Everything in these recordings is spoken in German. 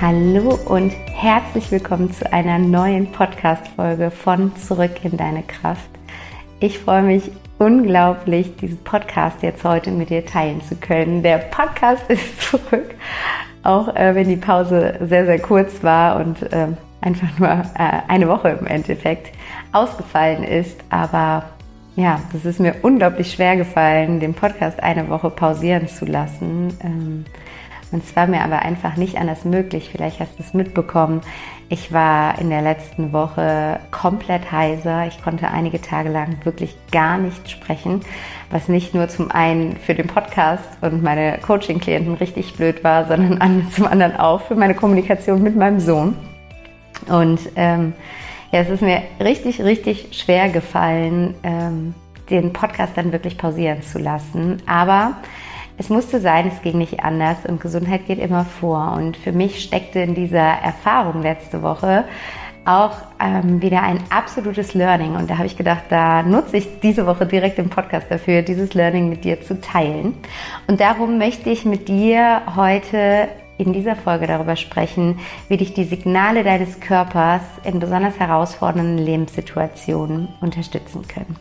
Hallo und herzlich willkommen zu einer neuen Podcast-Folge von Zurück in deine Kraft. Ich freue mich unglaublich, diesen Podcast jetzt heute mit dir teilen zu können. Der Podcast ist zurück, auch äh, wenn die Pause sehr, sehr kurz war und äh, einfach nur äh, eine Woche im Endeffekt ausgefallen ist. Aber ja, das ist mir unglaublich schwer gefallen, den Podcast eine Woche pausieren zu lassen. Ähm, und es war mir aber einfach nicht anders möglich. Vielleicht hast du es mitbekommen. Ich war in der letzten Woche komplett heiser. Ich konnte einige Tage lang wirklich gar nicht sprechen, was nicht nur zum einen für den Podcast und meine Coaching-Klienten richtig blöd war, sondern zum anderen auch für meine Kommunikation mit meinem Sohn. Und ähm, ja, es ist mir richtig, richtig schwer gefallen, ähm, den Podcast dann wirklich pausieren zu lassen. Aber es musste sein, es ging nicht anders und Gesundheit geht immer vor. Und für mich steckte in dieser Erfahrung letzte Woche auch ähm, wieder ein absolutes Learning. Und da habe ich gedacht, da nutze ich diese Woche direkt den Podcast dafür, dieses Learning mit dir zu teilen. Und darum möchte ich mit dir heute in dieser Folge darüber sprechen, wie dich die Signale deines Körpers in besonders herausfordernden Lebenssituationen unterstützen können.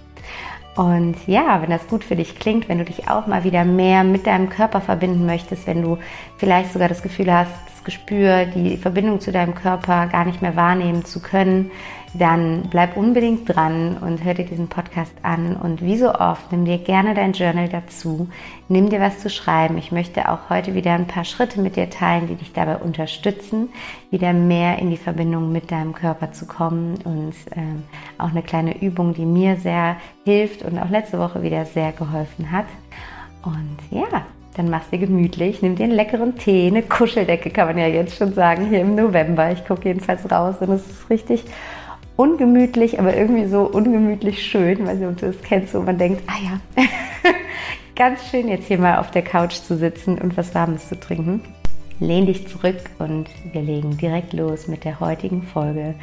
Und ja, wenn das gut für dich klingt, wenn du dich auch mal wieder mehr mit deinem Körper verbinden möchtest, wenn du vielleicht sogar das Gefühl hast, Gespür, die Verbindung zu deinem Körper gar nicht mehr wahrnehmen zu können, dann bleib unbedingt dran und hör dir diesen Podcast an. Und wie so oft, nimm dir gerne dein Journal dazu, nimm dir was zu schreiben. Ich möchte auch heute wieder ein paar Schritte mit dir teilen, die dich dabei unterstützen, wieder mehr in die Verbindung mit deinem Körper zu kommen. Und ähm, auch eine kleine Übung, die mir sehr hilft und auch letzte Woche wieder sehr geholfen hat. Und ja, dann machst du dir gemütlich, nimm dir einen leckeren Tee, eine Kuscheldecke kann man ja jetzt schon sagen, hier im November. Ich gucke jedenfalls raus und es ist richtig ungemütlich, aber irgendwie so ungemütlich schön, weil du das kennst, wo man denkt, ah ja, ganz schön jetzt hier mal auf der Couch zu sitzen und was Warmes zu trinken. Lehn dich zurück und wir legen direkt los mit der heutigen Folge,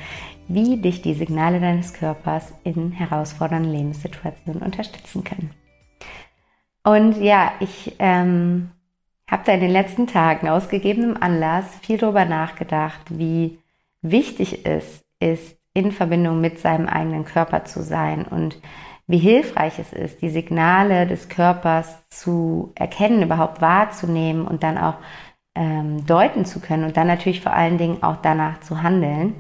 wie dich die Signale deines Körpers in herausfordernden Lebenssituationen unterstützen können. Und ja, ich ähm, habe da in den letzten Tagen aus gegebenem Anlass viel darüber nachgedacht, wie wichtig es ist, in Verbindung mit seinem eigenen Körper zu sein und wie hilfreich es ist, die Signale des Körpers zu erkennen, überhaupt wahrzunehmen und dann auch ähm, deuten zu können und dann natürlich vor allen Dingen auch danach zu handeln.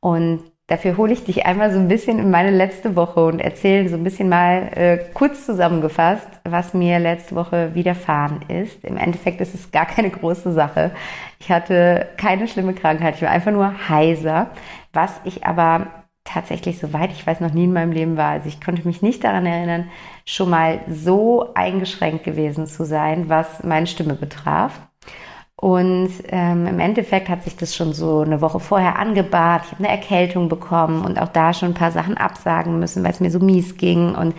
Und dafür hole ich dich einmal so ein bisschen in meine letzte Woche und erzähle so ein bisschen mal äh, kurz zusammengefasst, was mir letzte Woche widerfahren ist. Im Endeffekt ist es gar keine große Sache. Ich hatte keine schlimme Krankheit, ich war einfach nur heiser was ich aber tatsächlich, soweit ich weiß, noch nie in meinem Leben war. Also ich konnte mich nicht daran erinnern, schon mal so eingeschränkt gewesen zu sein, was meine Stimme betraf. Und ähm, im Endeffekt hat sich das schon so eine Woche vorher angebahrt. Ich habe eine Erkältung bekommen und auch da schon ein paar Sachen absagen müssen, weil es mir so mies ging. Und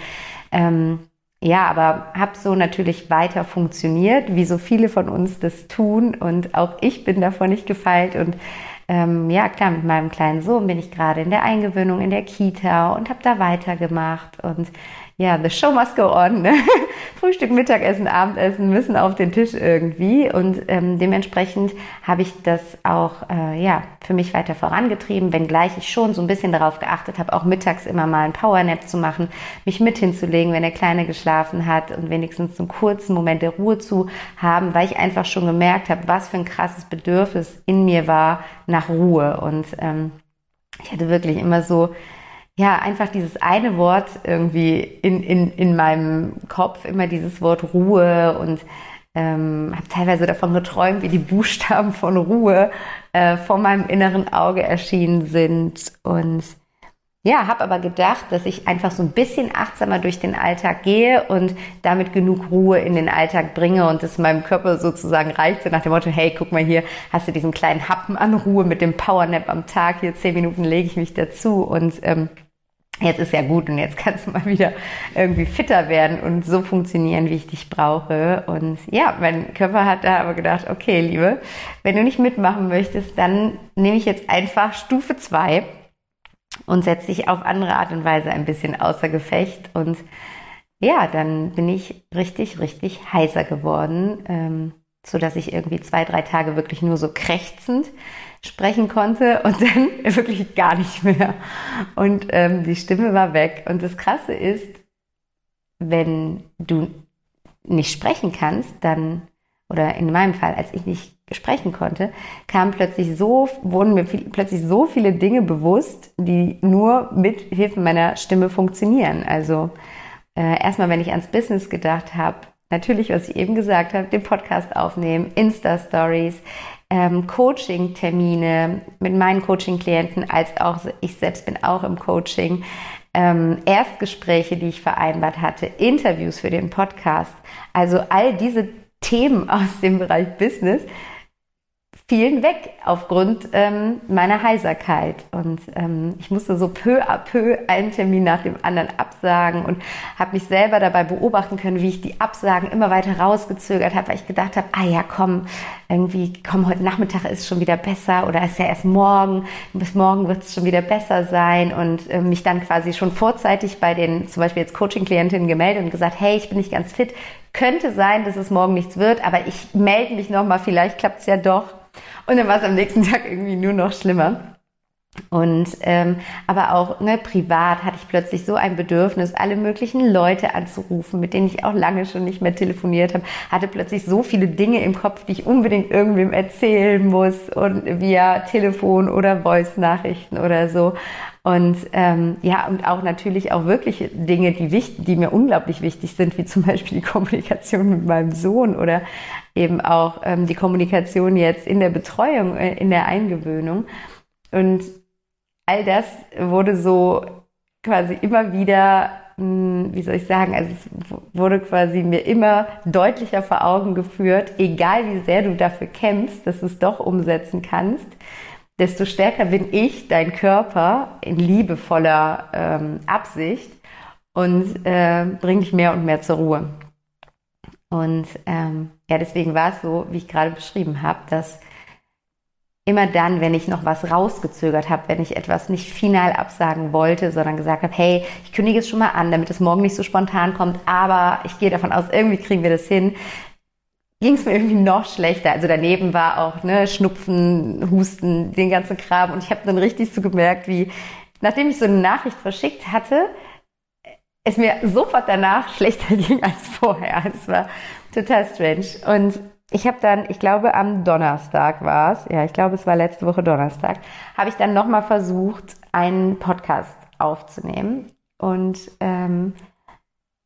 ähm, ja, aber habe so natürlich weiter funktioniert, wie so viele von uns das tun. Und auch ich bin davon nicht gefeilt und ähm, ja klar, mit meinem kleinen Sohn bin ich gerade in der Eingewöhnung in der Kita und habe da weitergemacht. Und ja, the show must go on. Ne? Frühstück, Mittagessen, Abendessen müssen auf den Tisch irgendwie. Und ähm, dementsprechend habe ich das auch äh, ja, für mich weiter vorangetrieben, wenngleich ich schon so ein bisschen darauf geachtet habe, auch mittags immer mal einen Powernap zu machen, mich mit hinzulegen, wenn der Kleine geschlafen hat und wenigstens einen kurzen Moment der Ruhe zu haben, weil ich einfach schon gemerkt habe, was für ein krasses Bedürfnis in mir war nach Ruhe. Und ähm, ich hatte wirklich immer so ja, einfach dieses eine Wort irgendwie in, in, in meinem Kopf, immer dieses Wort Ruhe und ähm, habe teilweise davon geträumt, wie die Buchstaben von Ruhe äh, vor meinem inneren Auge erschienen sind. Und ja, habe aber gedacht, dass ich einfach so ein bisschen achtsamer durch den Alltag gehe und damit genug Ruhe in den Alltag bringe und es meinem Körper sozusagen reicht, nach dem Motto, hey, guck mal hier, hast du diesen kleinen Happen an Ruhe mit dem Powernap am Tag, hier zehn Minuten lege ich mich dazu. Und ähm, jetzt ist ja gut und jetzt kannst du mal wieder irgendwie fitter werden und so funktionieren, wie ich dich brauche. Und ja, mein Körper hat da aber gedacht, okay, Liebe, wenn du nicht mitmachen möchtest, dann nehme ich jetzt einfach Stufe zwei und setze dich auf andere Art und Weise ein bisschen außer Gefecht. Und ja, dann bin ich richtig, richtig heiser geworden, ähm, so dass ich irgendwie zwei, drei Tage wirklich nur so krächzend sprechen konnte und dann wirklich gar nicht mehr. Und ähm, die Stimme war weg. Und das Krasse ist, wenn du nicht sprechen kannst, dann, oder in meinem Fall, als ich nicht sprechen konnte, kamen plötzlich so, wurden mir viel, plötzlich so viele Dinge bewusst, die nur mit Hilfe meiner Stimme funktionieren. Also äh, erstmal, wenn ich ans Business gedacht habe, natürlich, was ich eben gesagt habe, den Podcast aufnehmen, Insta-Stories, ähm, Coaching-Termine mit meinen Coaching-Klienten, als auch ich selbst bin auch im Coaching, ähm, Erstgespräche, die ich vereinbart hatte, Interviews für den Podcast. Also all diese Themen aus dem Bereich Business fielen weg aufgrund ähm, meiner Heiserkeit. Und ähm, ich musste so peu à peu einen Termin nach dem anderen absagen und habe mich selber dabei beobachten können, wie ich die Absagen immer weiter rausgezögert habe, weil ich gedacht habe, ah ja, komm, irgendwie, komm, heute Nachmittag ist schon wieder besser oder ist ja erst morgen, bis morgen wird es schon wieder besser sein und äh, mich dann quasi schon vorzeitig bei den zum Beispiel jetzt Coaching-Klientinnen gemeldet und gesagt, hey, ich bin nicht ganz fit, könnte sein, dass es morgen nichts wird, aber ich melde mich nochmal, vielleicht klappt es ja doch. Und dann war es am nächsten Tag irgendwie nur noch schlimmer. Und ähm, aber auch ne, privat hatte ich plötzlich so ein Bedürfnis, alle möglichen Leute anzurufen, mit denen ich auch lange schon nicht mehr telefoniert habe, hatte plötzlich so viele Dinge im Kopf, die ich unbedingt irgendwem erzählen muss und via Telefon oder Voice-Nachrichten oder so. Und ähm, ja, und auch natürlich auch wirklich Dinge, die, wichtig, die mir unglaublich wichtig sind, wie zum Beispiel die Kommunikation mit meinem Sohn oder eben auch ähm, die Kommunikation jetzt in der Betreuung, äh, in der Eingewöhnung. Und all das wurde so quasi immer wieder, mh, hm, wie soll ich sagen, also es wurde quasi mir immer deutlicher vor Augen geführt, egal wie sehr du dafür kämpfst, dass du es doch umsetzen kannst, desto stärker bin ich, dein Körper, in liebevoller ähm, Absicht und äh, bring dich mehr und mehr zur Ruhe. Und ähm, ja, deswegen war es so, wie ich gerade beschrieben habe, dass immer dann, wenn ich noch was rausgezögert habe, wenn ich etwas nicht final absagen wollte, sondern gesagt habe, hey, ich kündige es schon mal an, damit es morgen nicht so spontan kommt, aber ich gehe davon aus, irgendwie kriegen wir das hin, ging es mir irgendwie noch schlechter. Also daneben war auch ne, Schnupfen, Husten, den ganzen Kram und ich habe dann richtig so gemerkt, wie nachdem ich so eine Nachricht verschickt hatte, es mir sofort danach schlechter ging als vorher. Es war total strange. Und ich habe dann, ich glaube am Donnerstag war es, ja, ich glaube es war letzte Woche Donnerstag, habe ich dann nochmal versucht, einen Podcast aufzunehmen. Und ähm,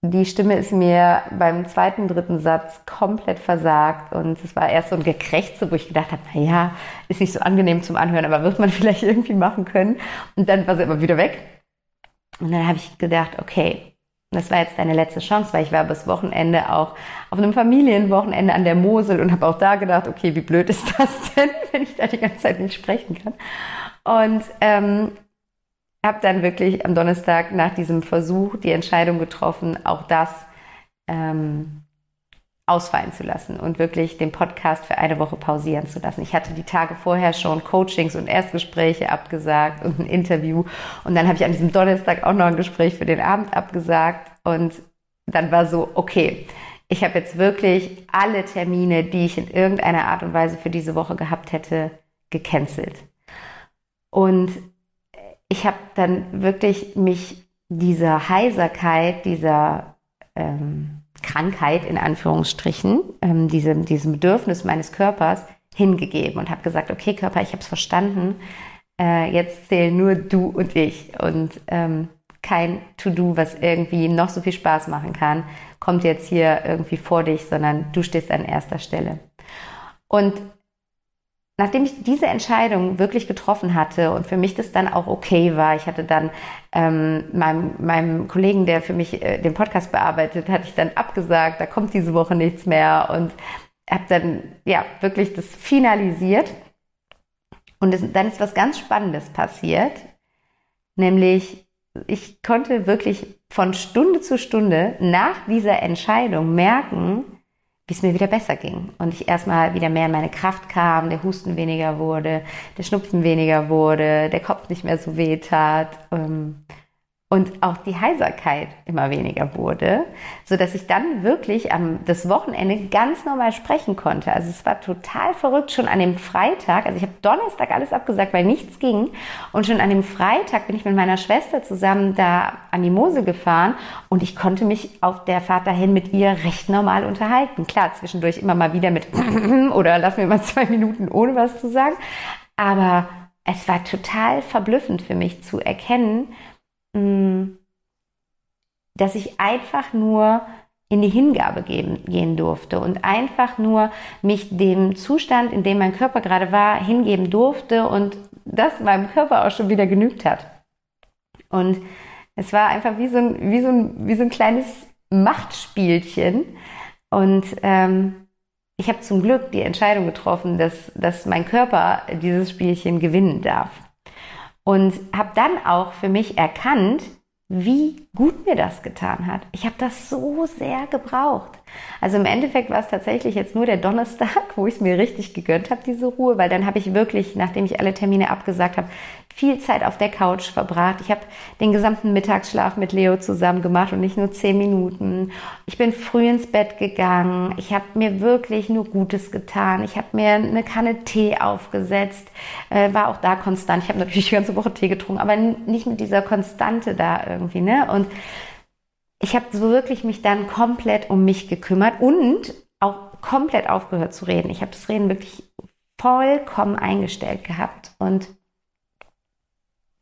die Stimme ist mir beim zweiten, dritten Satz komplett versagt und es war erst so ein Gekrächze, wo ich gedacht habe, naja, ist nicht so angenehm zum Anhören, aber wird man vielleicht irgendwie machen können. Und dann war sie immer wieder weg. Und dann habe ich gedacht, okay, das war jetzt deine letzte Chance, weil ich war bis Wochenende auch auf einem Familienwochenende an der Mosel und habe auch da gedacht, okay, wie blöd ist das denn, wenn ich da die ganze Zeit nicht sprechen kann. Und ähm, habe dann wirklich am Donnerstag nach diesem Versuch die Entscheidung getroffen, auch das ähm, ausfallen zu lassen und wirklich den Podcast für eine Woche pausieren zu lassen. Ich hatte die Tage vorher schon Coachings und Erstgespräche abgesagt und ein Interview und dann habe ich an diesem Donnerstag auch noch ein Gespräch für den Abend abgesagt Und dann war so, okay, ich habe jetzt wirklich alle Termine, die ich in irgendeiner Art und Weise für diese Woche gehabt hätte, gecancelt. Und ich habe dann wirklich mich dieser Heiserkeit, dieser ähm, Krankheit in Anführungsstrichen, ähm, diesem, diesem Bedürfnis meines Körpers hingegeben und habe gesagt, okay Körper, ich habe es verstanden, äh, jetzt zählen nur du und ich und ähm, kein To-Do, was irgendwie noch so viel Spaß machen kann, kommt jetzt hier irgendwie vor dich, sondern du stehst an erster Stelle. Und nachdem ich diese Entscheidung wirklich getroffen hatte und für mich das dann auch okay war, ich hatte dann ähm, meinem, meinem Kollegen, der für mich äh, den Podcast bearbeitet, hatte ich dann abgesagt, da kommt diese Woche nichts mehr und habe dann ja wirklich das finalisiert. Und es, dann ist was ganz Spannendes passiert, nämlich ich konnte wirklich von Stunde zu Stunde nach dieser Entscheidung merken, wie es mir wieder besser ging. Und ich erstmal wieder mehr in meine Kraft kam, der Husten weniger wurde, der Schnupfen weniger wurde, der Kopf nicht mehr so weh tat. Ähm, und auch die Heiserkeit immer weniger wurde, so dass ich dann wirklich am das Wochenende ganz normal sprechen konnte. Also es war total verrückt schon an dem Freitag. Also ich habe Donnerstag alles abgesagt, weil nichts ging und schon an dem Freitag bin ich mit meiner Schwester zusammen da an die Mosel gefahren und ich konnte mich auf der Fahrt dahin mit ihr recht normal unterhalten. Klar, zwischendurch immer mal wieder mit oder lass mir mal zwei Minuten ohne was zu sagen, aber es war total verblüffend für mich zu erkennen, dass ich einfach nur in die Hingabe geben, gehen durfte und einfach nur mich dem Zustand, in dem mein Körper gerade war, hingeben durfte und das meinem Körper auch schon wieder genügt hat. Und es war einfach wie so ein, wie so ein, wie so ein kleines Machtspielchen. Und ähm, ich habe zum Glück die Entscheidung getroffen, dass, dass mein Körper dieses Spielchen gewinnen darf. Und habe dann auch für mich erkannt, wie gut mir das getan hat. Ich habe das so sehr gebraucht. Also im Endeffekt war es tatsächlich jetzt nur der Donnerstag, wo ich es mir richtig gegönnt habe, diese Ruhe, weil dann habe ich wirklich, nachdem ich alle Termine abgesagt habe, viel Zeit auf der Couch verbracht. Ich habe den gesamten Mittagsschlaf mit Leo zusammen gemacht und nicht nur zehn Minuten. Ich bin früh ins Bett gegangen. Ich habe mir wirklich nur Gutes getan. Ich habe mir eine Kanne Tee aufgesetzt, äh, war auch da konstant. Ich habe natürlich die ganze Woche Tee getrunken, aber nicht mit dieser Konstante da irgendwie. Ne? Und ich habe so wirklich mich dann komplett um mich gekümmert und auch komplett aufgehört zu reden. Ich habe das Reden wirklich vollkommen eingestellt gehabt und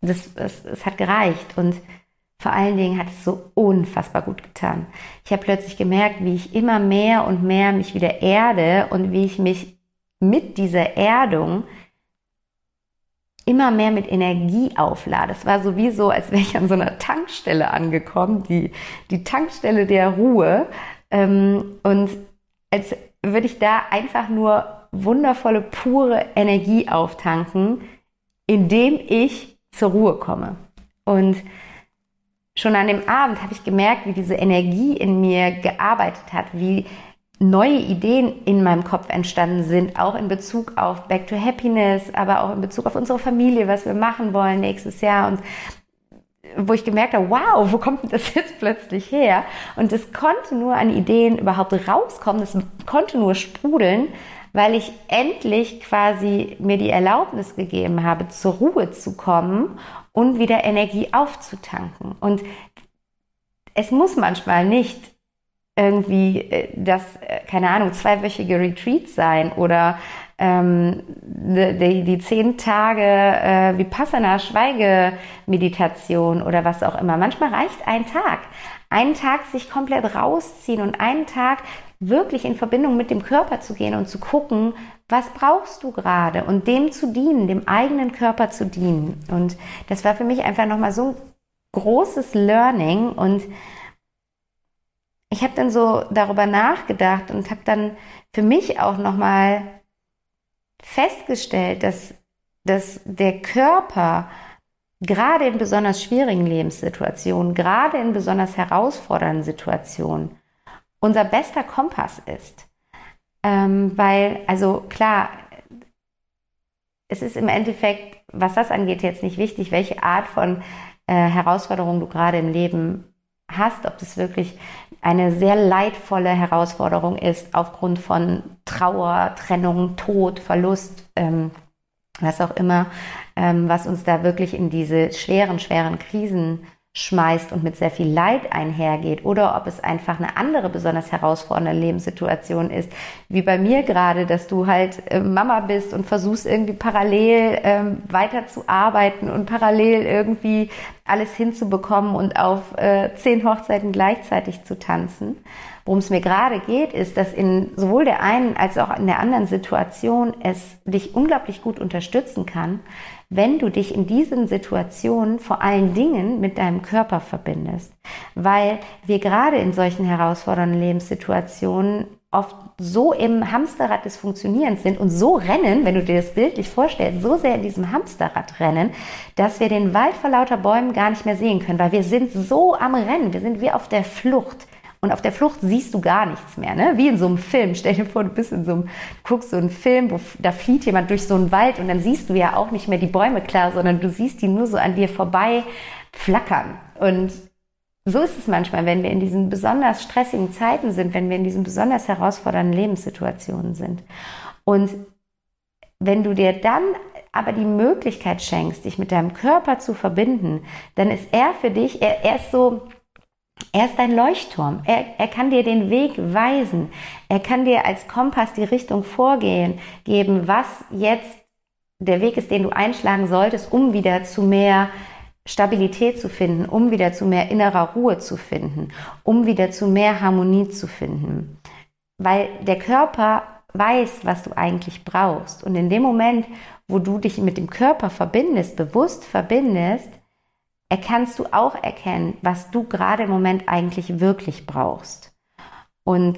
das, das, das hat gereicht und vor allen Dingen hat es so unfassbar gut getan. Ich habe plötzlich gemerkt, wie ich immer mehr und mehr mich wieder erde und wie ich mich mit dieser Erdung immer mehr mit Energie auflade. Es war sowieso, als wäre ich an so einer Tankstelle angekommen, die, die Tankstelle der Ruhe. Ähm, und als würde ich da einfach nur wundervolle, pure Energie auftanken, indem ich zur Ruhe komme. Und schon an dem Abend habe ich gemerkt, wie diese Energie in mir gearbeitet hat, wie neue Ideen in meinem Kopf entstanden sind, auch in Bezug auf Back to Happiness, aber auch in Bezug auf unsere Familie, was wir machen wollen nächstes Jahr und wo ich gemerkt habe, wow, wo kommt das jetzt plötzlich her? Und es konnte nur an Ideen überhaupt rauskommen, es konnte nur sprudeln, weil ich endlich quasi mir die Erlaubnis gegeben habe, zur Ruhe zu kommen und wieder Energie aufzutanken. Und es muss manchmal nicht irgendwie äh, das, äh, keine Ahnung, zweiwöchige Retreat sein oder ähm, die, die zehn Tage äh, Vipassana Schweigemeditation oder was auch immer. Manchmal reicht ein Tag. Einen Tag sich komplett rausziehen und einen Tag wirklich in Verbindung mit dem Körper zu gehen und zu gucken, was brauchst du gerade und dem zu dienen, dem eigenen Körper zu dienen. Und das war für mich einfach nochmal so ein großes Learning und ich habe dann so darüber nachgedacht und habe dann für mich auch nochmal festgestellt, dass, dass der Körper gerade in besonders schwierigen Lebenssituationen, gerade in besonders herausfordernden Situationen, unser bester Kompass ist. Ähm, weil, also klar, es ist im Endeffekt, was das angeht, jetzt nicht wichtig, welche Art von äh, Herausforderung du gerade im Leben hast, ob das wirklich eine sehr leidvolle Herausforderung ist aufgrund von Trauer, Trennung, Tod, Verlust, ähm, was auch immer, ähm, was uns da wirklich in diese schweren, schweren Krisen schmeißt und mit sehr viel Leid einhergeht oder ob es einfach eine andere besonders herausfordernde Lebenssituation ist, wie bei mir gerade, dass du halt äh, Mama bist und versuchst irgendwie parallel ähm, weiter zu arbeiten und parallel irgendwie alles hinzubekommen und auf äh, zehn Hochzeiten gleichzeitig zu tanzen. Worum es mir gerade geht, ist, dass in sowohl der einen als auch in der anderen Situation es dich unglaublich gut unterstützen kann, wenn du dich in diesen Situationen vor allen Dingen mit deinem Körper verbindest. Weil wir gerade in solchen herausfordernden Lebenssituationen oft so im Hamsterrad des Funktionierens sind und so rennen, wenn du dir das bildlich vorstellst, so sehr in diesem Hamsterrad rennen, dass wir den Wald vor lauter Bäumen gar nicht mehr sehen können, weil wir sind so am Rennen, wir sind wie auf der Flucht. Und auf der Flucht siehst du gar nichts mehr, ne? Wie in so einem Film. Stell dir vor, du bist in so einem, guckst so einen Film, wo da flieht jemand durch so einen Wald und dann siehst du ja auch nicht mehr die Bäume klar, sondern du siehst die nur so an dir vorbei flackern. Und so ist es manchmal, wenn wir in diesen besonders stressigen Zeiten sind, wenn wir in diesen besonders herausfordernden Lebenssituationen sind. Und wenn du dir dann aber die Möglichkeit schenkst, dich mit deinem Körper zu verbinden, dann ist er für dich, er, er ist so, er ist dein Leuchtturm. Er, er kann dir den Weg weisen. Er kann dir als Kompass die Richtung vorgehen, geben, was jetzt der Weg ist, den du einschlagen solltest, um wieder zu mehr Stabilität zu finden, um wieder zu mehr innerer Ruhe zu finden, um wieder zu mehr Harmonie zu finden. Weil der Körper weiß, was du eigentlich brauchst. Und in dem Moment, wo du dich mit dem Körper verbindest, bewusst verbindest, erkannst du auch erkennen, was du gerade im Moment eigentlich wirklich brauchst. Und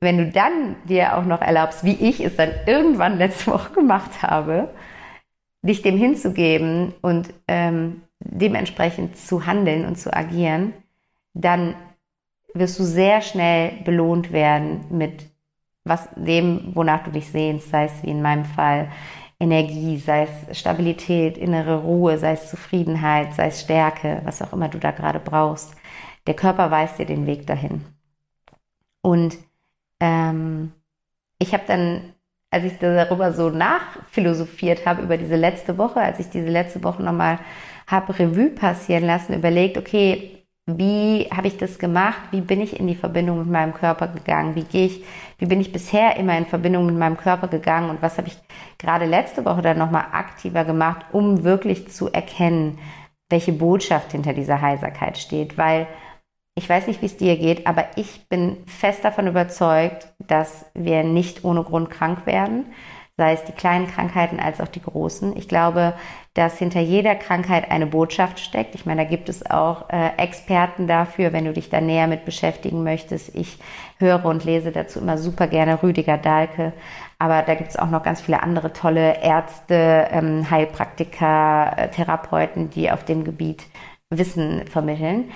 wenn du dann dir auch noch erlaubst, wie ich es dann irgendwann letzte Woche gemacht habe, dich dem hinzugeben und ähm, dementsprechend zu handeln und zu agieren, dann wirst du sehr schnell belohnt werden mit was dem, wonach du dich sehnst, sei es wie in meinem Fall Energie, sei es Stabilität, innere Ruhe, sei es Zufriedenheit, sei es Stärke, was auch immer du da gerade brauchst. Der Körper weist dir den Weg dahin. Und ähm, ich habe dann, als ich darüber so nachphilosophiert habe, über diese letzte Woche, als ich diese letzte Woche nochmal habe Revue passieren lassen, überlegt, okay, wie habe ich das gemacht? Wie bin ich in die Verbindung mit meinem Körper gegangen? Wie gehe ich, wie bin ich bisher immer in Verbindung mit meinem Körper gegangen? Und was habe ich gerade letzte Woche dann nochmal aktiver gemacht, um wirklich zu erkennen, welche Botschaft hinter dieser Heiserkeit steht? Weil ich weiß nicht, wie es dir geht, aber ich bin fest davon überzeugt, dass wir nicht ohne Grund krank werden, sei es die kleinen Krankheiten als auch die großen. Ich glaube, dass hinter jeder Krankheit eine Botschaft steckt. Ich meine, da gibt es auch äh, Experten dafür, wenn du dich da näher mit beschäftigen möchtest. Ich höre und lese dazu immer super gerne Rüdiger Dahlke. Aber da gibt es auch noch ganz viele andere tolle Ärzte, ähm, Heilpraktiker, äh, Therapeuten, die auf dem Gebiet Wissen vermitteln.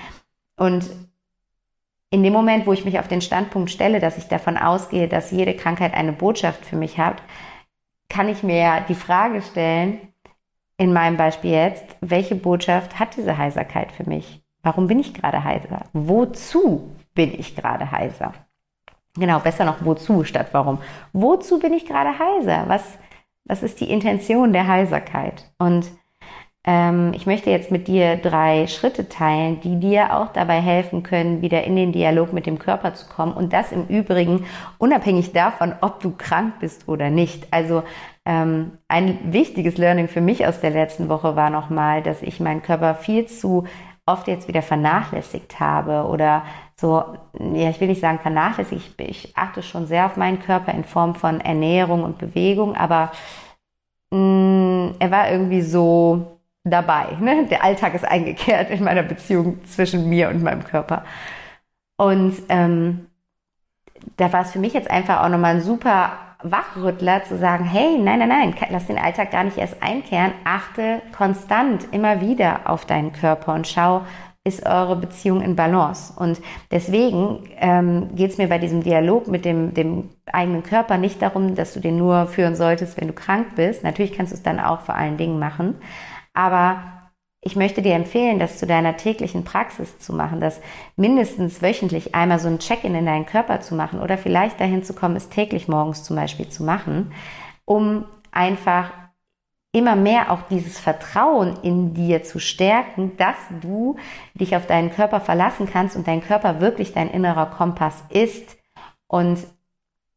Und in dem Moment, wo ich mich auf den Standpunkt stelle, dass ich davon ausgehe, dass jede Krankheit eine Botschaft für mich hat, kann ich mir die Frage stellen, in meinem Beispiel jetzt, welche Botschaft hat diese Heiserkeit für mich? Warum bin ich gerade heiser? Wozu bin ich gerade heiser? Genau, besser noch wozu statt warum. Wozu bin ich gerade heiser? Was, was ist die Intention der Heiserkeit? Und ähm, ich möchte jetzt mit dir drei Schritte teilen, die dir auch dabei helfen können, wieder in den Dialog mit dem Körper zu kommen. Und das im Übrigen unabhängig davon, ob du krank bist oder nicht. Also ähm, ein wichtiges Learning für mich aus der letzten Woche war nochmal, dass ich meinen Körper viel zu oft jetzt wieder vernachlässigt habe oder so, ja, ich will nicht sagen vernachlässigt, ich, achte schon sehr auf meinen Körper in Form von Ernährung und Bewegung, aber mh, mm, er war irgendwie so dabei. Ne? Der Alltag ist eingekehrt in meiner Beziehung zwischen mir und meinem Körper. Und ähm, da war es für mich jetzt einfach auch nochmal ein super Wachrüttler zu sagen, hey, nein, nein, nein, lass den Alltag gar nicht erst einkehren, achte konstant immer wieder auf deinen Körper und schau, ist eure Beziehung in Balance. Und deswegen ähm, geht es mir bei diesem Dialog mit dem, dem eigenen Körper nicht darum, dass du den nur führen solltest, wenn du krank bist. Natürlich kannst du es dann auch vor allen Dingen machen. Aber ich möchte dir empfehlen, das zu deiner täglichen Praxis zu machen, das mindestens wöchentlich einmal so ein Check-in in deinen Körper zu machen oder vielleicht dahin zu kommen, es täglich morgens zum Beispiel zu machen, um einfach immer mehr auch dieses Vertrauen in dir zu stärken, dass du dich auf deinen Körper verlassen kannst und dein Körper wirklich dein innerer Kompass ist und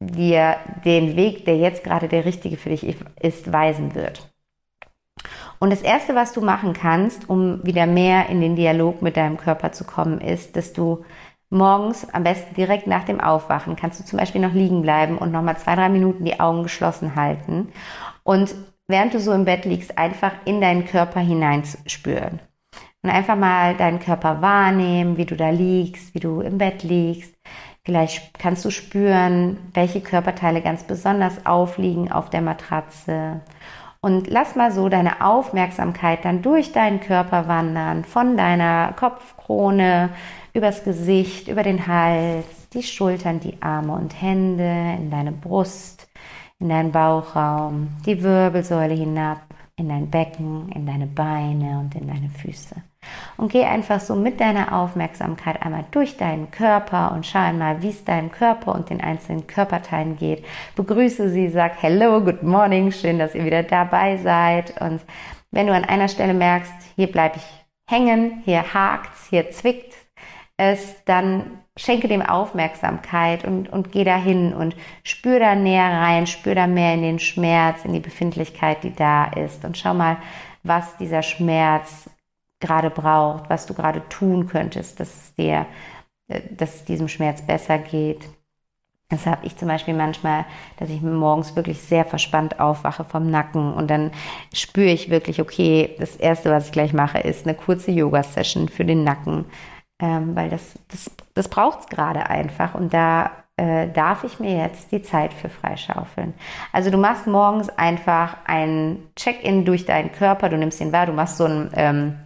dir den Weg, der jetzt gerade der richtige für dich ist, weisen wird. Und das Erste, was du machen kannst, um wieder mehr in den Dialog mit deinem Körper zu kommen, ist, dass du morgens, am besten direkt nach dem Aufwachen, kannst du zum Beispiel noch liegen bleiben und nochmal zwei, drei Minuten die Augen geschlossen halten. Und während du so im Bett liegst, einfach in deinen Körper hineinspüren. Und einfach mal deinen Körper wahrnehmen, wie du da liegst, wie du im Bett liegst. Vielleicht kannst du spüren, welche Körperteile ganz besonders aufliegen auf der Matratze. Und lass mal so deine Aufmerksamkeit dann durch deinen Körper wandern, von deiner Kopfkrone übers Gesicht, über den Hals, die Schultern, die Arme und Hände, in deine Brust, in deinen Bauchraum, die Wirbelsäule hinab, in dein Becken, in deine Beine und in deine Füße. Und geh einfach so mit deiner Aufmerksamkeit einmal durch deinen Körper und schau einmal, wie es deinem Körper und den einzelnen Körperteilen geht. Begrüße sie, sag Hello, good morning, schön, dass ihr wieder dabei seid. Und wenn du an einer Stelle merkst, hier bleibe ich hängen, hier hakt's, hier zwickt es, dann schenke dem Aufmerksamkeit und, und geh dahin und spür da näher rein, spür da mehr in den Schmerz, in die Befindlichkeit, die da ist und schau mal, was dieser Schmerz gerade braucht, was du gerade tun könntest, dass es dir, äh, dass es diesem Schmerz besser geht. Das habe ich zum Beispiel manchmal, dass ich morgens wirklich sehr verspannt aufwache vom Nacken und dann spüre ich wirklich, okay, das Erste, was ich gleich mache, ist eine kurze Yoga-Session für den Nacken, ähm, weil das, das, das braucht es gerade einfach und da äh, darf ich mir jetzt die Zeit für freischaufeln. Also du machst morgens einfach ein Check-in durch deinen Körper, du nimmst ihn wahr, du machst so ein... Ähm,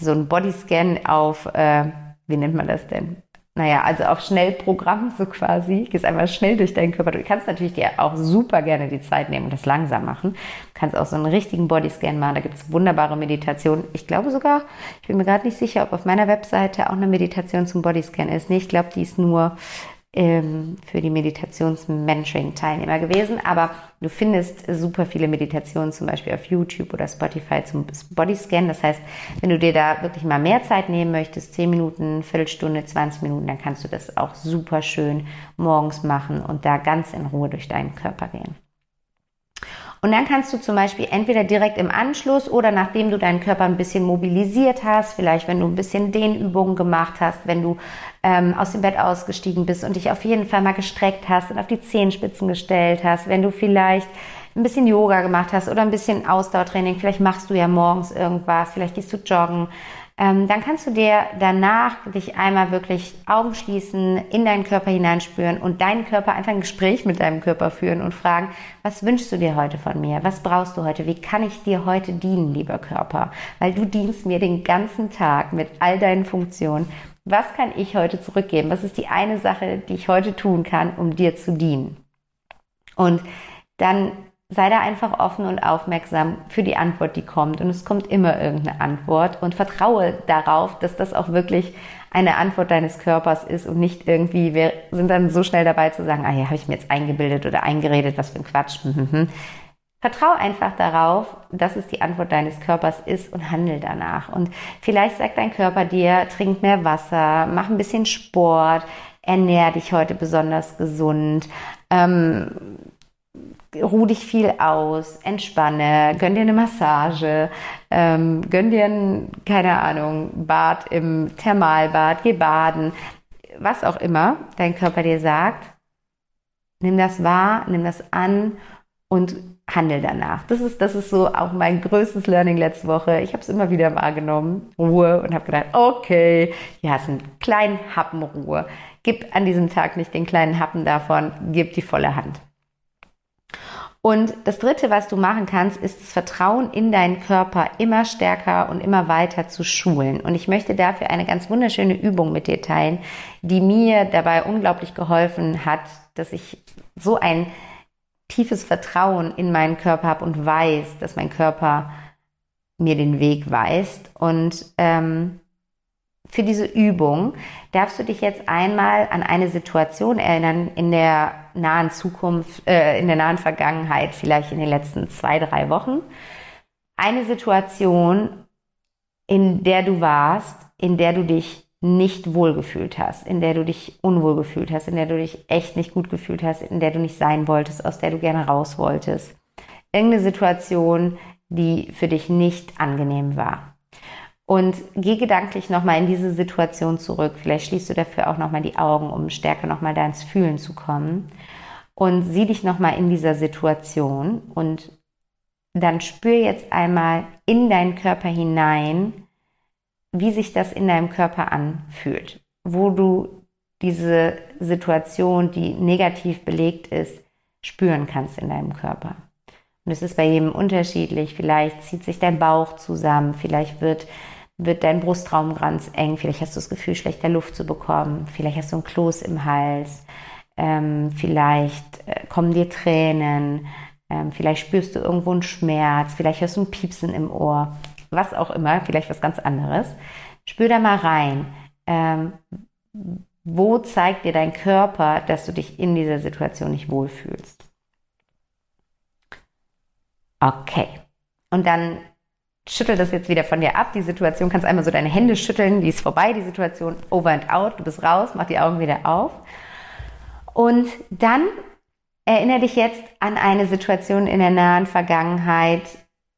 so ein Bodyscan auf, äh, wie nennt man das denn? Naja, also auf Schnellprogramm so quasi. Gehst einmal schnell durch deinen Körper. Du kannst natürlich dir auch super gerne die Zeit nehmen und das langsam machen. Du kannst auch so einen richtigen Bodyscan machen. Da gibt es wunderbare Meditationen. Ich glaube sogar, ich bin mir gerade nicht sicher, ob auf meiner Webseite auch eine Meditation zum Bodyscan ist. Nee, ich glaube, die ist nur ähm, für die Meditations-Mentoring-Teilnehmer gewesen. Aber du findest super viele Meditationen zum Beispiel auf YouTube oder Spotify zum Bodyscan. Das heißt, wenn du dir da wirklich mal mehr Zeit nehmen möchtest, 10 Minuten, Viertelstunde, 20 Minuten, dann kannst du das auch super schön morgens machen und da ganz in Ruhe durch deinen Körper gehen. Und dann kannst du zum Beispiel entweder direkt im Anschluss oder nachdem du deinen Körper ein bisschen mobilisiert hast, vielleicht wenn du ein bisschen Dehnübungen gemacht hast, wenn du ähm, aus dem Bett ausgestiegen bist und dich auf jeden Fall mal gestreckt hast und auf die Zehenspitzen gestellt hast, wenn du vielleicht ein bisschen Yoga gemacht hast oder ein bisschen Ausdauertraining, vielleicht machst du ja morgens irgendwas, vielleicht gehst du joggen, ähm, dann kannst du dir danach dich einmal wirklich Augen schließen, in deinen Körper hineinspüren und deinen Körper einfach ein Gespräch mit deinem Körper führen und fragen, was wünschst du dir heute von mir? Was brauchst du heute? Wie kann ich dir heute dienen, lieber Körper? Weil du dienst mir den ganzen Tag mit all deinen Funktionen. Was kann ich heute zurückgeben? Was ist die eine Sache, die ich heute tun kann, um dir zu dienen? Und dann sei da einfach offen und aufmerksam für die Antwort, die kommt. Und es kommt immer irgendeine Antwort und vertraue darauf, dass das auch wirklich eine Antwort deines Körpers ist und nicht irgendwie, wir sind dann so schnell dabei zu sagen, ah ja, habe ich mir jetzt eingebildet oder eingeredet, was für ein Quatsch. Vertrau einfach darauf, dass es die Antwort deines Körpers ist und handel danach. Und vielleicht sagt dein Körper dir, trink mehr Wasser, mach ein bisschen Sport, ernähr dich heute besonders gesund, ähm, ruh dich viel aus, entspanne, gönn dir eine Massage, ähm, gönn dir ein, keine Ahnung, Bad im Thermalbad, geh baden, was auch immer dein Körper dir sagt. Nimm das wahr, nimm das an und handel danach. Das ist, das ist so auch mein größtes Learning letzte Woche. Ich habe es immer wieder wahrgenommen, Ruhe und habe gedacht, okay, hier hast du einen kleinen Happen Ruhe. Gib an diesem Tag nicht den kleinen Happen davon, gib die volle Hand. Und das Dritte, was du machen kannst, ist das Vertrauen in deinen Körper immer stärker und immer weiter zu schulen. Und ich möchte dafür eine ganz wunderschöne Übung mit dir teilen, die mir dabei unglaublich geholfen hat, dass ich so ein tiefes Vertrauen in meinen Körper habe und weiß, dass mein Körper mir den Weg weist. Und ähm, für diese Übung darfst du dich jetzt einmal an eine Situation erinnern in der nahen Zukunft, äh, in der nahen Vergangenheit, vielleicht in den letzten zwei, drei Wochen. Eine Situation, in der du warst, in der du dich nicht wohlgefühlt hast, in der du dich unwohl gefühlt hast, in der du dich echt nicht gut gefühlt hast, in der du nicht sein wolltest, aus der du gerne raus wolltest. Irgendeine Situation, die für dich nicht angenehm war. Und geh gedanklich nochmal in diese Situation zurück. Vielleicht schließt du dafür auch nochmal die Augen, um stärker nochmal da ins Fühlen zu kommen. Und sieh dich nochmal in dieser Situation und dann spür jetzt einmal in deinen Körper hinein, wie sich das in deinem Körper anfühlt, wo du diese Situation, die negativ belegt ist, spüren kannst in deinem Körper. Und es ist bei jedem unterschiedlich. Vielleicht zieht sich dein Bauch zusammen, vielleicht wird wird dein Brustraum ganz eng, vielleicht hast du das Gefühl, schlechter Luft zu bekommen, vielleicht hast du ein Kloß im Hals, ähm, vielleicht äh, kommen dir Tränen, ähm, vielleicht spürst du irgendwo einen Schmerz, vielleicht hörst du ein Piepsen im Ohr, was auch immer, vielleicht was ganz anderes. Spür da mal rein. Ähm, wo zeigt dir dein Körper, dass du dich in dieser Situation nicht wohlfühlst? Okay. Und dann schüttel das jetzt wieder von dir ab. Die Situation kannst einmal so deine Hände schütteln, die ist vorbei, die Situation over and out, du bist raus, mach die Augen wieder auf. Und dann erinnere dich jetzt an eine Situation in der nahen Vergangenheit,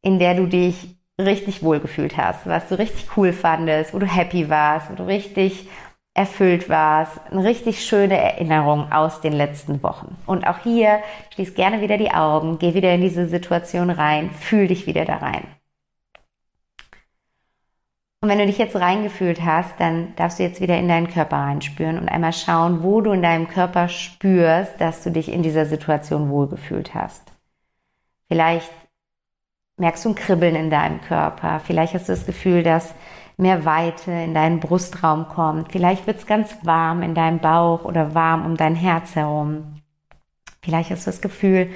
in der du dich richtig wohlgefühlt hast, was du richtig cool fandest, wo du happy warst, wo du richtig erfüllt warst. Eine richtig schöne Erinnerung aus den letzten Wochen. Und auch hier schließ gerne wieder die Augen, geh wieder in diese Situation rein, fühl dich wieder da rein. Und wenn du dich jetzt reingefühlt hast, dann darfst du jetzt wieder in deinen Körper reinspüren und einmal schauen, wo du in deinem Körper spürst, dass du dich in dieser Situation wohlgefühlt hast. Vielleicht merkst du ein Kribbeln in deinem Körper. Vielleicht hast du das Gefühl, dass mehr Weite in deinen Brustraum kommt. Vielleicht wird es ganz warm in deinem Bauch oder warm um dein Herz herum. Vielleicht hast du das Gefühl,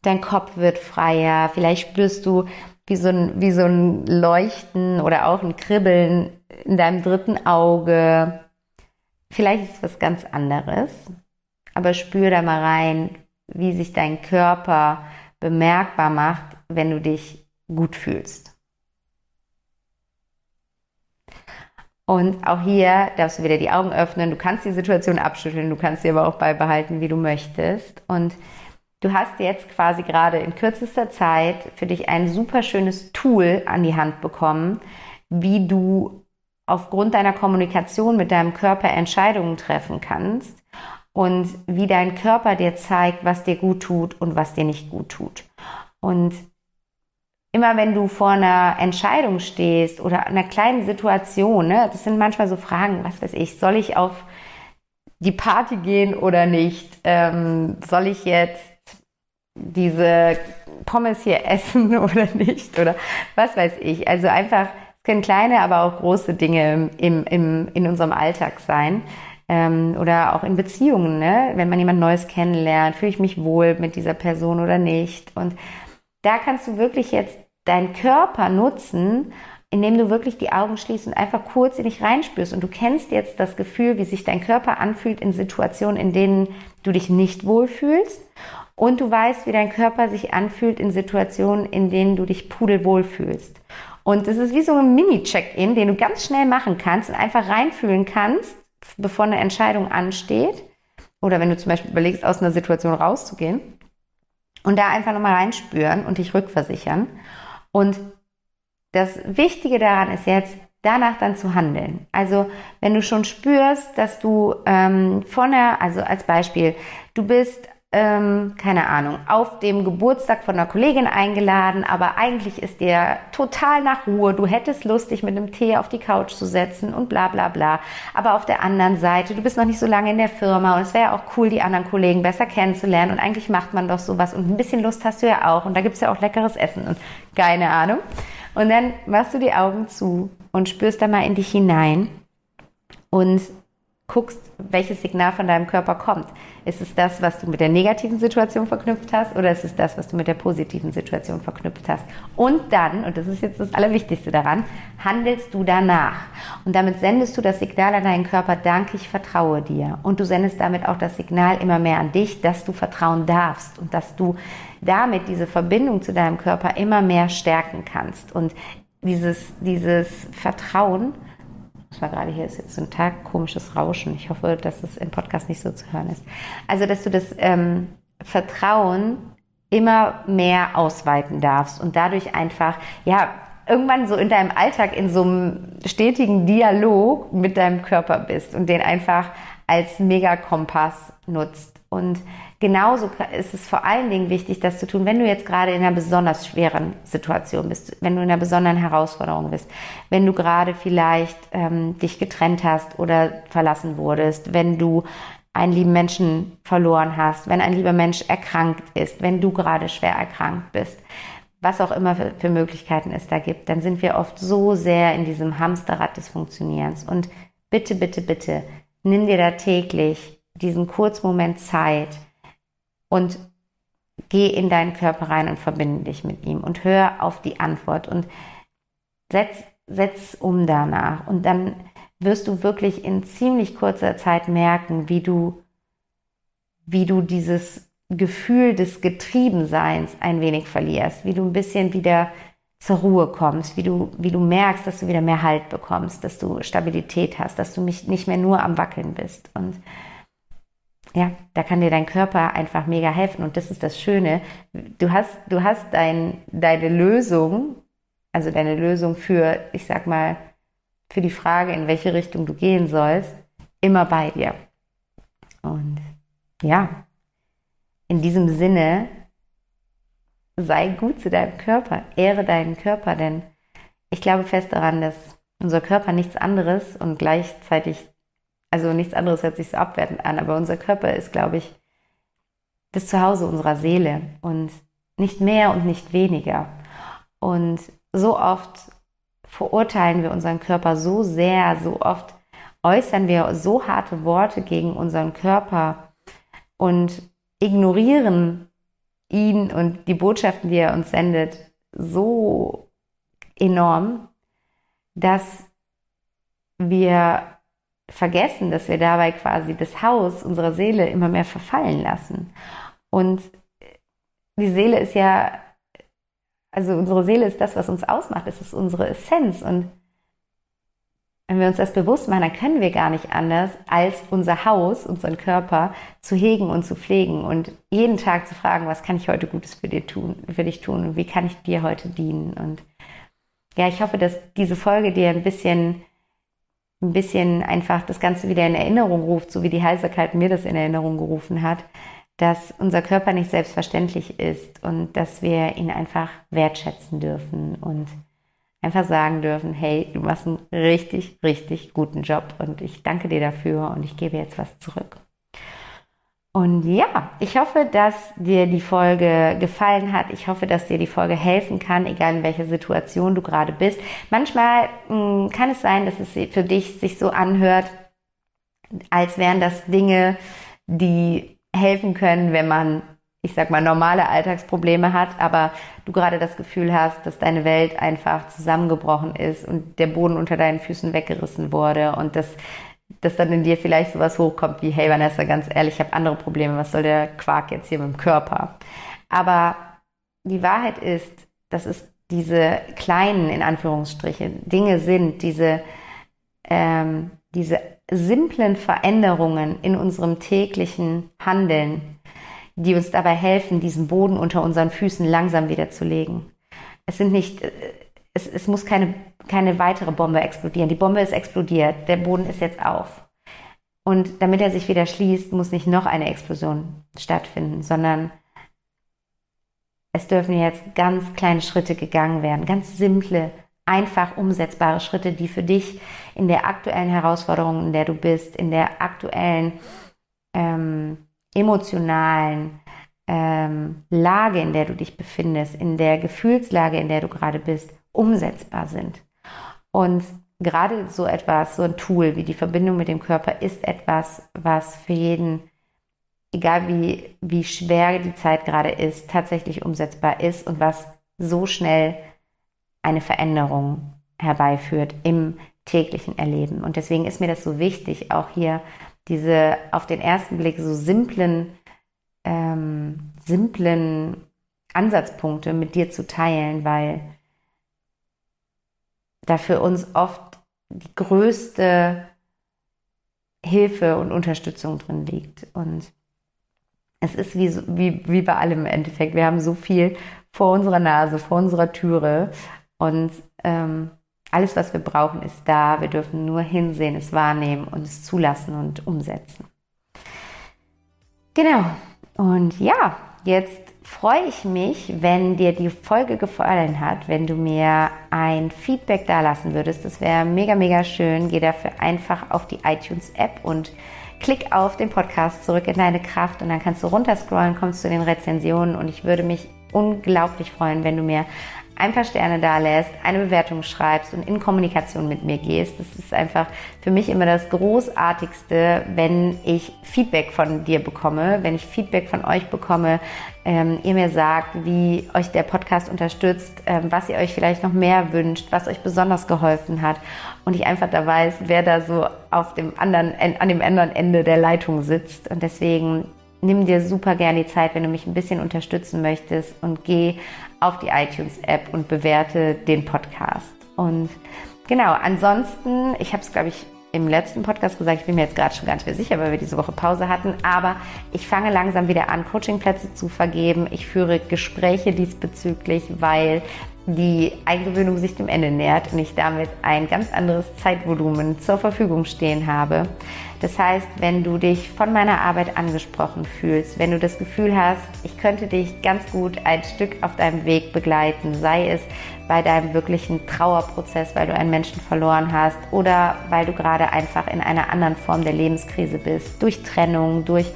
dein Kopf wird freier. Vielleicht spürst du wie so ein, wie so ein Leuchten oder auch ein Kribbeln in deinem dritten Auge. Vielleicht ist es was ganz anderes, aber spür da mal rein, wie sich dein Körper bemerkbar macht, wenn du dich gut fühlst. Und auch hier darfst du wieder die Augen öffnen. Du kannst die Situation abschütteln, du kannst sie aber auch beibehalten, wie du möchtest. Und Du hast jetzt quasi gerade in kürzester Zeit für dich ein super schönes Tool an die Hand bekommen, wie du aufgrund deiner Kommunikation mit deinem Körper Entscheidungen treffen kannst und wie dein Körper dir zeigt, was dir gut tut und was dir nicht gut tut. Und immer wenn du vor einer Entscheidung stehst oder einer kleinen Situation, ne, das sind manchmal so Fragen, was weiß ich, soll ich auf die Party gehen oder nicht? Ähm, soll ich jetzt diese Pommes hier essen oder nicht oder was weiß ich. Also einfach, es können kleine, aber auch große Dinge im, im, in unserem Alltag sein. Ähm, oder auch in Beziehungen, ne? wenn man jemand Neues kennenlernt, fühle ich mich wohl mit dieser Person oder nicht. Und da kannst du wirklich jetzt deinen Körper nutzen, indem du wirklich die Augen schließt und einfach kurz in dich reinspürst. Und du kennst jetzt das Gefühl, wie sich dein Körper anfühlt in Situationen, in denen du dich nicht wohlfühlst. Und du weißt, wie dein Körper sich anfühlt in Situationen, in denen du dich pudelwohl fühlst. Und es ist wie so ein Mini-Check-In, den du ganz schnell machen kannst und einfach reinfühlen kannst, bevor eine Entscheidung ansteht. Oder wenn du zum Beispiel überlegst, aus einer Situation rauszugehen. Und da einfach nochmal reinspüren und dich rückversichern. Und das Wichtige daran ist jetzt, danach dann zu handeln. Also wenn du schon spürst, dass du ähm, von also als Beispiel, du bist ähm, keine Ahnung, auf dem Geburtstag von einer Kollegin eingeladen, aber eigentlich ist dir total nach Ruhe. Du hättest Lust, dich mit einem Tee auf die Couch zu setzen und bla bla bla. Aber auf der anderen Seite, du bist noch nicht so lange in der Firma und es wäre auch cool, die anderen Kollegen besser kennenzulernen und eigentlich macht man doch sowas und ein bisschen Lust hast du ja auch und da gibt's ja auch leckeres Essen und keine Ahnung. Und dann machst du die Augen zu und spürst da mal in dich hinein und guckst, welches Signal von deinem Körper kommt. Ist es das, was du mit der negativen Situation verknüpft hast oder ist es das, was du mit der positiven Situation verknüpft hast? Und dann, und das ist jetzt das Allerwichtigste daran, handelst du danach. Und damit sendest du das Signal an deinen Körper, danke, ich vertraue dir. Und du sendest damit auch das Signal immer mehr an dich, dass du vertrauen darfst und dass du damit diese Verbindung zu deinem Körper immer mehr stärken kannst. Und dieses, dieses Vertrauen, das war gerade hier, ist jetzt so ein Tag komisches Rauschen. Ich hoffe, dass es im Podcast nicht so zu hören ist. Also, dass du das ähm, Vertrauen immer mehr ausweiten darfst und dadurch einfach, ja, irgendwann so in deinem Alltag in so einem stetigen Dialog mit deinem Körper bist und den einfach als Megakompass nutzt. Und genauso ist es vor allen Dingen wichtig, das zu tun, wenn du jetzt gerade in einer besonders schweren Situation bist, wenn du in einer besonderen Herausforderung bist, wenn du gerade vielleicht ähm, dich getrennt hast oder verlassen wurdest, wenn du einen lieben Menschen verloren hast, wenn ein lieber Mensch erkrankt ist, wenn du gerade schwer erkrankt bist, was auch immer für, für Möglichkeiten es da gibt, dann sind wir oft so sehr in diesem Hamsterrad des Funktionierens. Und bitte, bitte, bitte, nimm dir da täglich diesen Kurzmoment Zeit, und geh in deinen Körper rein und verbinde dich mit ihm und hör auf die Antwort und setz, setz um danach. Und dann wirst du wirklich in ziemlich kurzer Zeit merken, wie du, wie du dieses Gefühl des Getriebenseins ein wenig verlierst, wie du ein bisschen wieder zur Ruhe kommst, wie du, wie du merkst, dass du wieder mehr Halt bekommst, dass du Stabilität hast, dass du nicht mehr nur am Wackeln bist. Und ja, da kann dir dein Körper einfach mega helfen. Und das ist das Schöne. Du hast, du hast dein, deine Lösung, also deine Lösung für, ich sag mal, für die Frage, in welche Richtung du gehen sollst, immer bei dir. Und ja, in diesem Sinne, sei gut zu deinem Körper, ehre deinen Körper, denn ich glaube fest daran, dass unser Körper nichts anderes und gleichzeitig also nichts anderes hört sich so abwertend an, aber unser Körper ist, glaube ich, das Zuhause unserer Seele und nicht mehr und nicht weniger. Und so oft verurteilen wir unseren Körper so sehr, so oft äußern wir so harte Worte gegen unseren Körper und ignorieren ihn und die Botschaften, die er uns sendet, so enorm, dass wir vergessen, dass wir dabei quasi das Haus unserer Seele immer mehr verfallen lassen. Und die Seele ist ja, also unsere Seele ist das, was uns ausmacht, es ist unsere Essenz. Und wenn wir uns das bewusst machen, dann können wir gar nicht anders, als unser Haus, unseren Körper zu hegen und zu pflegen und jeden Tag zu fragen, was kann ich heute Gutes für, dir tun, für dich tun und wie kann ich dir heute dienen. Und ja, ich hoffe, dass diese Folge dir ein bisschen ein bisschen einfach das Ganze wieder in Erinnerung ruft, so wie die Heiserkeit mir das in Erinnerung gerufen hat, dass unser Körper nicht selbstverständlich ist und dass wir ihn einfach wertschätzen dürfen und einfach sagen dürfen, hey, du machst einen richtig, richtig guten Job und ich danke dir dafür und ich gebe jetzt was zurück. Und ja, ich hoffe, dass dir die Folge gefallen hat. Ich hoffe, dass dir die Folge helfen kann, egal in welcher Situation du gerade bist. Manchmal mh, hm, kann es sein, dass es für dich sich so anhört, als wären das Dinge, die helfen können, wenn man, ich sag mal, normale Alltagsprobleme hat, aber du gerade das Gefühl hast, dass deine Welt einfach zusammengebrochen ist und der Boden unter deinen Füßen weggerissen wurde und das dass dann in dir vielleicht sowas hochkommt wie, hey Vanessa, ganz ehrlich, ich habe andere Probleme, was soll der Quark jetzt hier mit dem Körper? Aber die Wahrheit ist, dass es diese kleinen, in Anführungsstrichen, Dinge sind, diese, ähm, diese simplen Veränderungen in unserem täglichen Handeln, die uns dabei helfen, diesen Boden unter unseren Füßen langsam wieder zu legen. Es sind nicht, äh, es, es muss keine keine weitere Bombe explodieren. Die Bombe ist explodiert, der Boden ist jetzt auf. Und damit er sich wieder schließt, muss nicht noch eine Explosion stattfinden, sondern es dürfen jetzt ganz kleine Schritte gegangen werden, ganz simple, einfach umsetzbare Schritte, die für dich in der aktuellen Herausforderung, in der du bist, in der aktuellen ähm, emotionalen ähm, Lage, in der du dich befindest, in der Gefühlslage, in der du gerade bist, umsetzbar sind. Und gerade so etwas, so ein Tool wie die Verbindung mit dem Körper ist etwas, was für jeden, egal wie, wie schwer die Zeit gerade ist, tatsächlich umsetzbar ist und was so schnell eine Veränderung herbeiführt im täglichen Erleben. Und deswegen ist mir das so wichtig, auch hier diese auf den ersten Blick so simplen, ähm, simplen Ansatzpunkte mit dir zu teilen, weil da für uns oft die größte Hilfe und Unterstützung drin liegt. Und es ist wie, wie, wie bei allem im Endeffekt. Wir haben so viel vor unserer Nase, vor unserer Türe. Und ähm, alles, was wir brauchen, ist da. Wir dürfen nur hinsehen, es wahrnehmen und es zulassen und umsetzen. Genau. Und ja, jetzt freue ich mich, wenn dir die Folge gefallen hat, wenn du mir ein Feedback dalassen würdest. Das wäre mega, mega schön. Geh dafür einfach auf die iTunes-App und klick auf den Podcast zurück in deine Kraft und dann kannst du runterscrollen, kommst zu den Rezensionen und ich würde mich unglaublich freuen, wenn du mir ein paar Sterne da lässt, eine Bewertung schreibst und in Kommunikation mit mir gehst. Das ist einfach für mich immer das Großartigste, wenn ich Feedback von dir bekomme, wenn ich Feedback von euch bekomme, ähm, ihr mir sagt, wie euch der Podcast unterstützt, ähm, was ihr euch vielleicht noch mehr wünscht, was euch besonders geholfen hat und ich einfach da weiß, wer da so auf dem anderen, an dem anderen Ende der Leitung sitzt und deswegen nimm dir super gerne die Zeit, wenn du mich ein bisschen unterstützen möchtest und geh auf die iTunes-App und bewerte den Podcast. Und genau, ansonsten, ich habe es, glaube ich, im letzten Podcast gesagt, ich bin mir jetzt gerade schon ganz sicher, weil wir diese Woche Pause hatten, aber ich fange langsam wieder an, Coachingplätze zu vergeben. Ich führe Gespräche diesbezüglich, weil die Eingewöhnung sich dem Ende nähert und ich damit ein ganz anderes Zeitvolumen zur Verfügung stehen habe. Das heißt, wenn du dich von meiner Arbeit angesprochen fühlst, wenn du das Gefühl hast, ich könnte dich ganz gut ein Stück auf deinem Weg begleiten, sei es bei deinem wirklichen Trauerprozess, weil du einen Menschen verloren hast oder weil du gerade einfach in einer anderen Form der Lebenskrise bist, durch Trennung, durch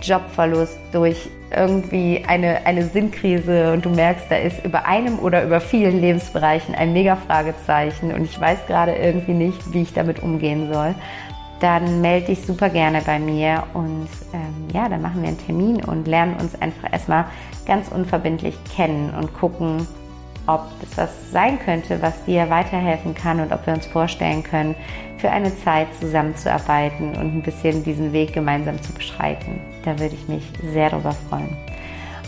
Jobverlust, durch irgendwie eine, eine Sinnkrise und du merkst, da ist über einem oder über vielen Lebensbereichen ein mega Fragezeichen und ich weiß gerade irgendwie nicht, wie ich damit umgehen soll, dann melde dich super gerne bei mir und ähm, ja, dann machen wir einen Termin und lernen uns einfach erstmal ganz unverbindlich kennen und gucken, ob das was sein könnte, was dir weiterhelfen kann und ob wir uns vorstellen können, für eine Zeit zusammenzuarbeiten und ein bisschen diesen Weg gemeinsam zu beschreiten. Da würde ich mich sehr darüber freuen.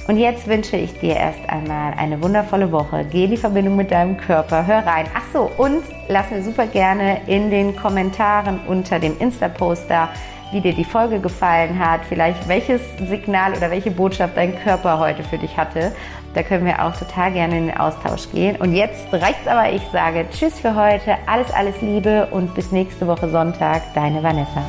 Und jetzt wünsche ich dir erst einmal eine wundervolle Woche. Geh in die Verbindung mit deinem Körper, hör rein. Ach so, und lass mir super gerne in den Kommentaren unter dem Insta-Poster, wie dir die Folge gefallen hat, vielleicht welches Signal oder welche Botschaft dein Körper heute für dich hatte. Da können wir auch total gerne in den Austausch gehen. Und jetzt reicht's aber, ich sage Tschüss für heute, alles, alles Liebe und bis nächste Woche Sonntag, deine Vanessa.